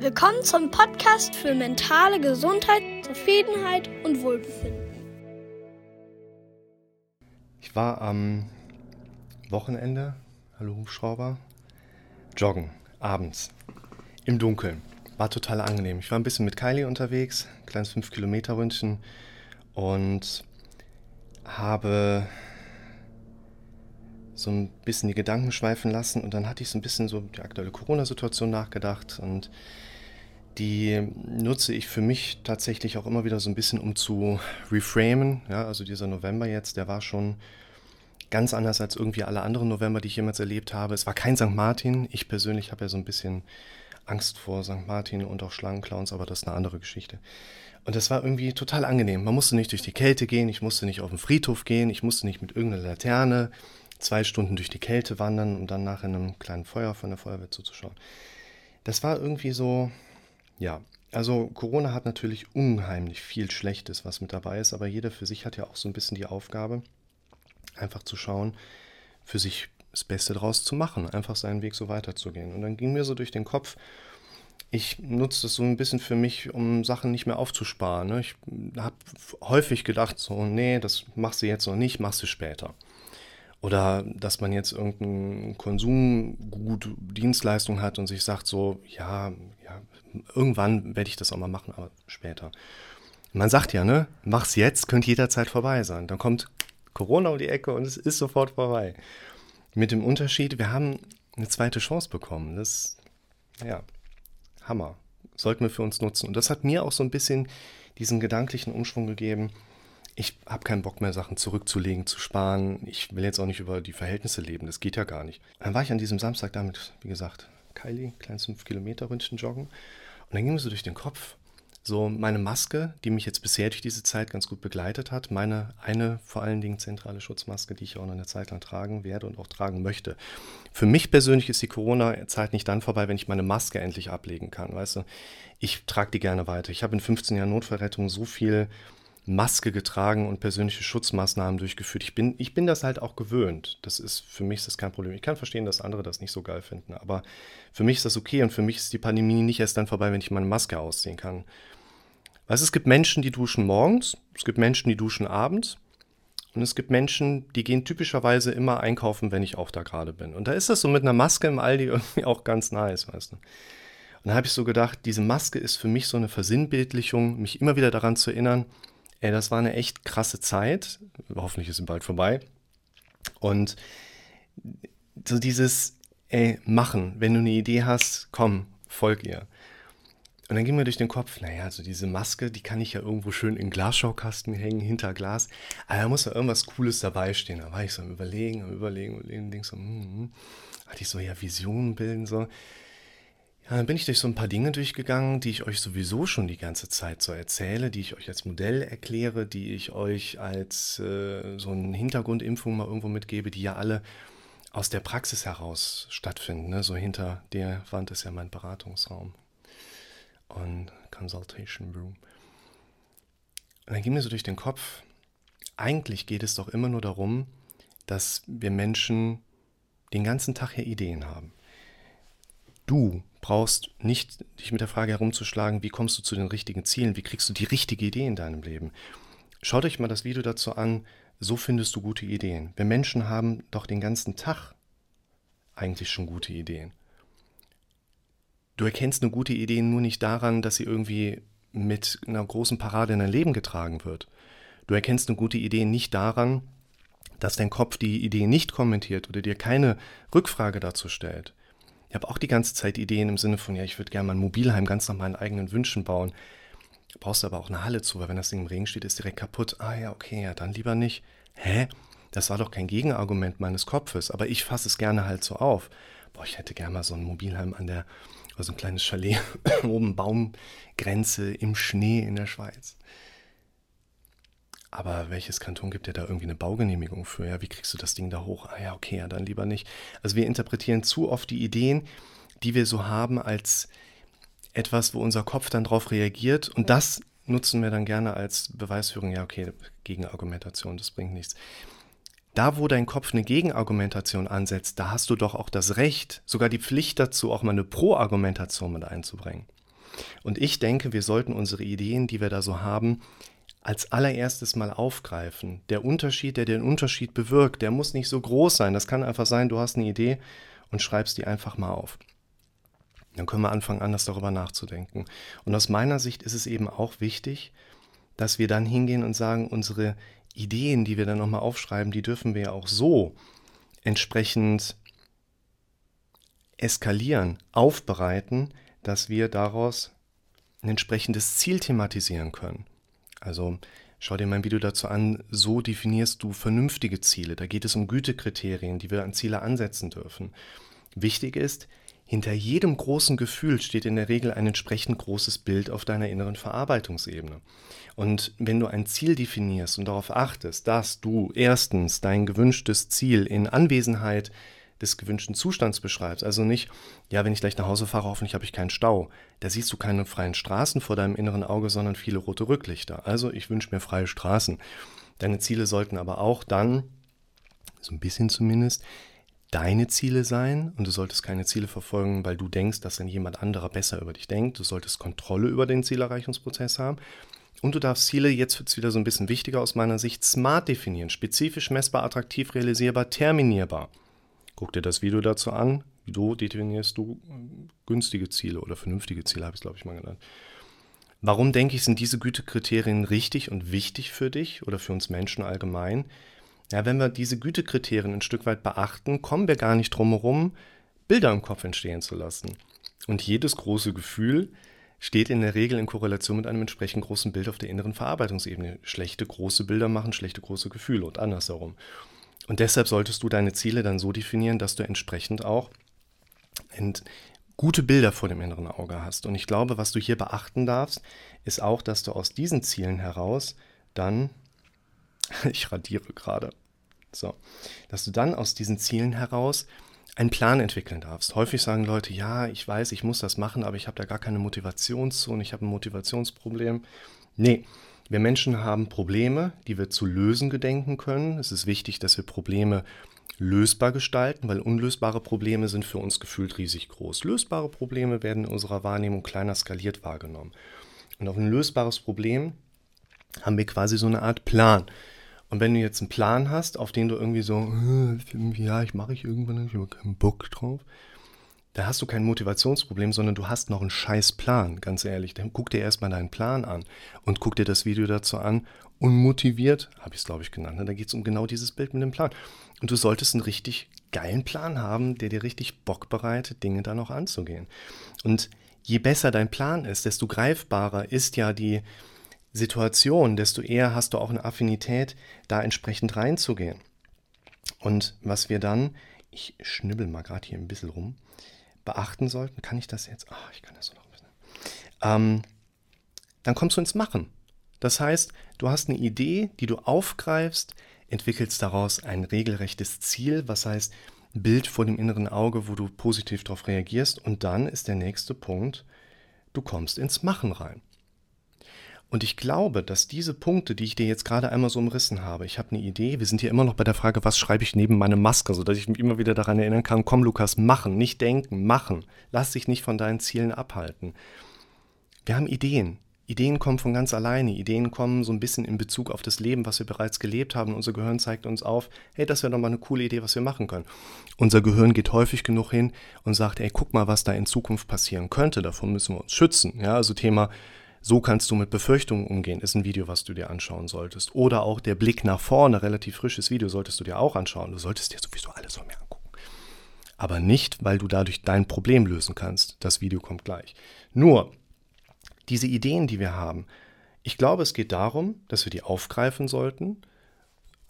Willkommen zum Podcast für mentale Gesundheit, Zufriedenheit und Wohlbefinden. Ich war am Wochenende, hallo Hubschrauber, joggen, abends, im Dunkeln. War total angenehm. Ich war ein bisschen mit Kylie unterwegs, kleines 5-Kilometer-Ründchen und habe so ein bisschen die Gedanken schweifen lassen und dann hatte ich so ein bisschen so die aktuelle Corona-Situation nachgedacht und die nutze ich für mich tatsächlich auch immer wieder so ein bisschen, um zu reframen. Ja, also dieser November jetzt, der war schon ganz anders als irgendwie alle anderen November, die ich jemals erlebt habe. Es war kein St. Martin. Ich persönlich habe ja so ein bisschen Angst vor St. Martin und auch Schlangenclowns, aber das ist eine andere Geschichte. Und das war irgendwie total angenehm. Man musste nicht durch die Kälte gehen, ich musste nicht auf den Friedhof gehen, ich musste nicht mit irgendeiner Laterne zwei Stunden durch die Kälte wandern und dann nach einem kleinen Feuer von der Feuerwehr zuzuschauen. Das war irgendwie so, ja, also Corona hat natürlich unheimlich viel Schlechtes, was mit dabei ist, aber jeder für sich hat ja auch so ein bisschen die Aufgabe, einfach zu schauen, für sich das Beste draus zu machen, einfach seinen Weg so weiterzugehen. Und dann ging mir so durch den Kopf, ich nutze das so ein bisschen für mich, um Sachen nicht mehr aufzusparen. Ne? Ich habe häufig gedacht, so, nee, das machst du jetzt noch nicht, machst du später. Oder dass man jetzt irgendein Konsumgut, Dienstleistung hat und sich sagt so, ja, ja, irgendwann werde ich das auch mal machen, aber später. Man sagt ja, ne, mach's jetzt, könnte jederzeit vorbei sein. Dann kommt Corona um die Ecke und es ist sofort vorbei. Mit dem Unterschied, wir haben eine zweite Chance bekommen. Das, ja, Hammer. Sollten wir für uns nutzen. Und das hat mir auch so ein bisschen diesen gedanklichen Umschwung gegeben, ich habe keinen Bock mehr, Sachen zurückzulegen, zu sparen. Ich will jetzt auch nicht über die Verhältnisse leben, das geht ja gar nicht. Dann war ich an diesem Samstag damit, wie gesagt, Kylie, kleines 5-Kilometer-Ründchen joggen. Und dann ging mir so durch den Kopf, so meine Maske, die mich jetzt bisher durch diese Zeit ganz gut begleitet hat, meine eine vor allen Dingen zentrale Schutzmaske, die ich auch noch eine Zeit lang tragen werde und auch tragen möchte. Für mich persönlich ist die Corona-Zeit nicht dann vorbei, wenn ich meine Maske endlich ablegen kann. Weißt du, ich trage die gerne weiter. Ich habe in 15 Jahren Notfallrettung so viel Maske getragen und persönliche Schutzmaßnahmen durchgeführt. Ich bin, ich bin das halt auch gewöhnt. Das ist für mich ist das kein Problem. Ich kann verstehen, dass andere das nicht so geil finden, aber für mich ist das okay und für mich ist die Pandemie nicht erst dann vorbei, wenn ich meine Maske ausziehen kann. Weißt, es gibt Menschen, die duschen morgens, es gibt Menschen, die duschen abends und es gibt Menschen, die gehen typischerweise immer einkaufen, wenn ich auch da gerade bin. Und da ist das so mit einer Maske im Aldi irgendwie auch ganz nice, weißt du. Und da habe ich so gedacht, diese Maske ist für mich so eine Versinnbildlichung, mich immer wieder daran zu erinnern, Ey, das war eine echt krasse Zeit. Hoffentlich ist sie bald vorbei. Und so dieses, ey, machen, wenn du eine Idee hast, komm, folg ihr. Und dann ging mir durch den Kopf, naja, also diese Maske, die kann ich ja irgendwo schön in Glasschaukasten hängen, hinter Glas. Aber da muss ja irgendwas Cooles dabei stehen. Da war ich so am Überlegen, am Überlegen, überlegen, denk so, hm, hm. hatte ich so ja Visionen bilden, so. Dann bin ich durch so ein paar Dinge durchgegangen, die ich euch sowieso schon die ganze Zeit so erzähle, die ich euch als Modell erkläre, die ich euch als äh, so eine Hintergrundimpfung mal irgendwo mitgebe, die ja alle aus der Praxis heraus stattfinden. Ne? So hinter der Wand ist ja mein Beratungsraum und Consultation Room. Und dann ging mir so durch den Kopf, eigentlich geht es doch immer nur darum, dass wir Menschen den ganzen Tag hier Ideen haben. Du brauchst nicht dich mit der Frage herumzuschlagen, wie kommst du zu den richtigen Zielen, wie kriegst du die richtige Idee in deinem Leben. Schaut euch mal das Video dazu an, so findest du gute Ideen. Wir Menschen haben doch den ganzen Tag eigentlich schon gute Ideen. Du erkennst eine gute Idee nur nicht daran, dass sie irgendwie mit einer großen Parade in dein Leben getragen wird. Du erkennst eine gute Idee nicht daran, dass dein Kopf die Idee nicht kommentiert oder dir keine Rückfrage dazu stellt. Ich habe auch die ganze Zeit Ideen im Sinne von, ja, ich würde gerne mal ein Mobilheim ganz nach meinen eigenen Wünschen bauen. Brauchst du aber auch eine Halle zu, weil wenn das Ding im Regen steht, ist direkt kaputt. Ah ja, okay, ja, dann lieber nicht. Hä? Das war doch kein Gegenargument meines Kopfes, aber ich fasse es gerne halt so auf. Boah, ich hätte gerne mal so ein Mobilheim an der, also ein kleines Chalet oben Baumgrenze im Schnee in der Schweiz. Aber welches Kanton gibt dir da irgendwie eine Baugenehmigung für? Ja, wie kriegst du das Ding da hoch? Ah ja, okay, ja, dann lieber nicht. Also wir interpretieren zu oft die Ideen, die wir so haben, als etwas, wo unser Kopf dann drauf reagiert. Und das nutzen wir dann gerne als Beweisführung. Ja, okay, Gegenargumentation, das bringt nichts. Da, wo dein Kopf eine Gegenargumentation ansetzt, da hast du doch auch das Recht, sogar die Pflicht dazu, auch mal eine Pro-Argumentation mit einzubringen. Und ich denke, wir sollten unsere Ideen, die wir da so haben, als allererstes mal aufgreifen. Der Unterschied, der den Unterschied bewirkt, der muss nicht so groß sein. Das kann einfach sein, du hast eine Idee und schreibst die einfach mal auf. Dann können wir anfangen, anders darüber nachzudenken. Und aus meiner Sicht ist es eben auch wichtig, dass wir dann hingehen und sagen, unsere Ideen, die wir dann nochmal aufschreiben, die dürfen wir ja auch so entsprechend eskalieren, aufbereiten, dass wir daraus ein entsprechendes Ziel thematisieren können. Also schau dir mein Video dazu an, so definierst du vernünftige Ziele. Da geht es um Gütekriterien, die wir an Ziele ansetzen dürfen. Wichtig ist, hinter jedem großen Gefühl steht in der Regel ein entsprechend großes Bild auf deiner inneren Verarbeitungsebene. Und wenn du ein Ziel definierst und darauf achtest, dass du erstens dein gewünschtes Ziel in Anwesenheit des gewünschten Zustands beschreibst. Also nicht, ja, wenn ich gleich nach Hause fahre, hoffentlich habe ich keinen Stau. Da siehst du keine freien Straßen vor deinem inneren Auge, sondern viele rote Rücklichter. Also ich wünsche mir freie Straßen. Deine Ziele sollten aber auch dann, so ein bisschen zumindest, deine Ziele sein und du solltest keine Ziele verfolgen, weil du denkst, dass dann jemand anderer besser über dich denkt. Du solltest Kontrolle über den Zielerreichungsprozess haben. Und du darfst Ziele, jetzt wird es wieder so ein bisschen wichtiger aus meiner Sicht, smart definieren. Spezifisch, messbar, attraktiv, realisierbar, terminierbar. Guck dir das Video dazu an. So definierst du günstige Ziele oder vernünftige Ziele, habe ich es, glaube ich, mal genannt. Warum denke ich, sind diese Gütekriterien richtig und wichtig für dich oder für uns Menschen allgemein? Ja, wenn wir diese Gütekriterien ein Stück weit beachten, kommen wir gar nicht drum herum, Bilder im Kopf entstehen zu lassen. Und jedes große Gefühl steht in der Regel in Korrelation mit einem entsprechend großen Bild auf der inneren Verarbeitungsebene. Schlechte große Bilder machen schlechte große Gefühle und andersherum. Und deshalb solltest du deine Ziele dann so definieren, dass du entsprechend auch gute Bilder vor dem inneren Auge hast. Und ich glaube, was du hier beachten darfst, ist auch, dass du aus diesen Zielen heraus dann, ich radiere gerade, so, dass du dann aus diesen Zielen heraus einen Plan entwickeln darfst. Häufig sagen Leute, ja, ich weiß, ich muss das machen, aber ich habe da gar keine Motivation zu und ich habe ein Motivationsproblem. Nee, wir Menschen haben Probleme, die wir zu lösen gedenken können. Es ist wichtig, dass wir Probleme lösbar gestalten, weil unlösbare Probleme sind für uns gefühlt riesig groß. Lösbare Probleme werden in unserer Wahrnehmung kleiner skaliert wahrgenommen. Und auf ein lösbares Problem haben wir quasi so eine Art Plan. Und wenn du jetzt einen Plan hast, auf den du irgendwie so, äh, ja, ich mache ich irgendwann, ich habe keinen Bock drauf, da hast du kein Motivationsproblem, sondern du hast noch einen scheiß Plan, ganz ehrlich. Dann guck dir erstmal deinen Plan an und guck dir das Video dazu an. Unmotiviert, habe ich es glaube ich genannt. Ne? Da geht es um genau dieses Bild mit dem Plan. Und du solltest einen richtig geilen Plan haben, der dir richtig Bock bereitet, Dinge da noch anzugehen. Und je besser dein Plan ist, desto greifbarer ist ja die Situation, desto eher hast du auch eine Affinität, da entsprechend reinzugehen. Und was wir dann, ich schnibbel mal gerade hier ein bisschen rum, beachten sollten. Kann ich das jetzt? Ah, ich kann das so noch ein bisschen. Ähm, dann kommst du ins Machen. Das heißt, du hast eine Idee, die du aufgreifst, entwickelst daraus ein regelrechtes Ziel, was heißt Bild vor dem inneren Auge, wo du positiv darauf reagierst. Und dann ist der nächste Punkt, du kommst ins Machen rein. Und ich glaube, dass diese Punkte, die ich dir jetzt gerade einmal so umrissen habe, ich habe eine Idee, wir sind hier immer noch bei der Frage, was schreibe ich neben meine Maske, sodass ich mich immer wieder daran erinnern kann, komm Lukas, machen, nicht denken, machen. Lass dich nicht von deinen Zielen abhalten. Wir haben Ideen. Ideen kommen von ganz alleine. Ideen kommen so ein bisschen in Bezug auf das Leben, was wir bereits gelebt haben. Unser Gehirn zeigt uns auf, hey, das wäre doch mal eine coole Idee, was wir machen können. Unser Gehirn geht häufig genug hin und sagt, ey, guck mal, was da in Zukunft passieren könnte. Davon müssen wir uns schützen. Ja, also Thema so kannst du mit Befürchtungen umgehen, ist ein Video, was du dir anschauen solltest. Oder auch der Blick nach vorne, relativ frisches Video, solltest du dir auch anschauen. Du solltest dir sowieso alles von mir angucken. Aber nicht, weil du dadurch dein Problem lösen kannst. Das Video kommt gleich. Nur, diese Ideen, die wir haben, ich glaube, es geht darum, dass wir die aufgreifen sollten,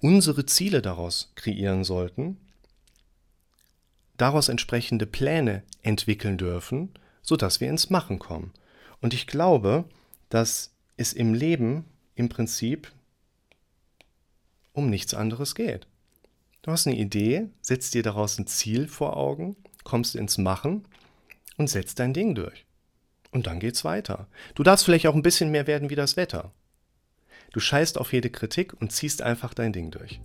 unsere Ziele daraus kreieren sollten, daraus entsprechende Pläne entwickeln dürfen, sodass wir ins Machen kommen. Und ich glaube, dass es im Leben im Prinzip um nichts anderes geht. Du hast eine Idee, setzt dir daraus ein Ziel vor Augen, kommst ins Machen und setzt dein Ding durch. Und dann geht's weiter. Du darfst vielleicht auch ein bisschen mehr werden wie das Wetter. Du scheißt auf jede Kritik und ziehst einfach dein Ding durch.